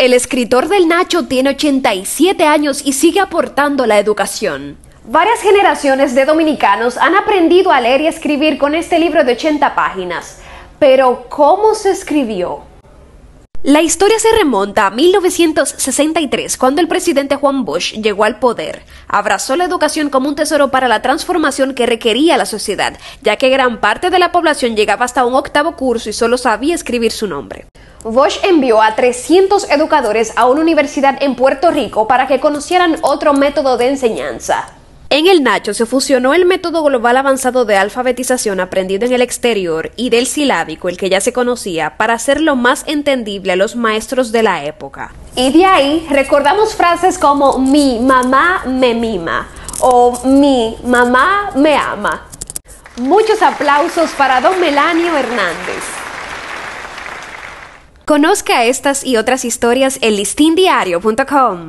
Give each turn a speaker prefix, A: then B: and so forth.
A: El escritor del Nacho tiene 87 años y sigue aportando la educación. Varias generaciones de dominicanos han aprendido a leer y escribir con este libro de 80 páginas. Pero, ¿cómo se escribió? La historia se remonta a 1963, cuando el presidente Juan Bosch llegó al poder. Abrazó la educación como un tesoro para la transformación que requería la sociedad, ya que gran parte de la población llegaba hasta un octavo curso y solo sabía escribir su nombre. Bosch envió a 300 educadores a una universidad en Puerto Rico para que conocieran otro método de enseñanza. En el Nacho se fusionó el método global avanzado de alfabetización aprendido en el exterior y del silábico, el que ya se conocía, para hacerlo más entendible a los maestros de la época. Y de ahí recordamos frases como mi mamá me mima o mi mamá me ama. Muchos aplausos para don Melanio Hernández. Conozca estas y otras historias en listindiario.com.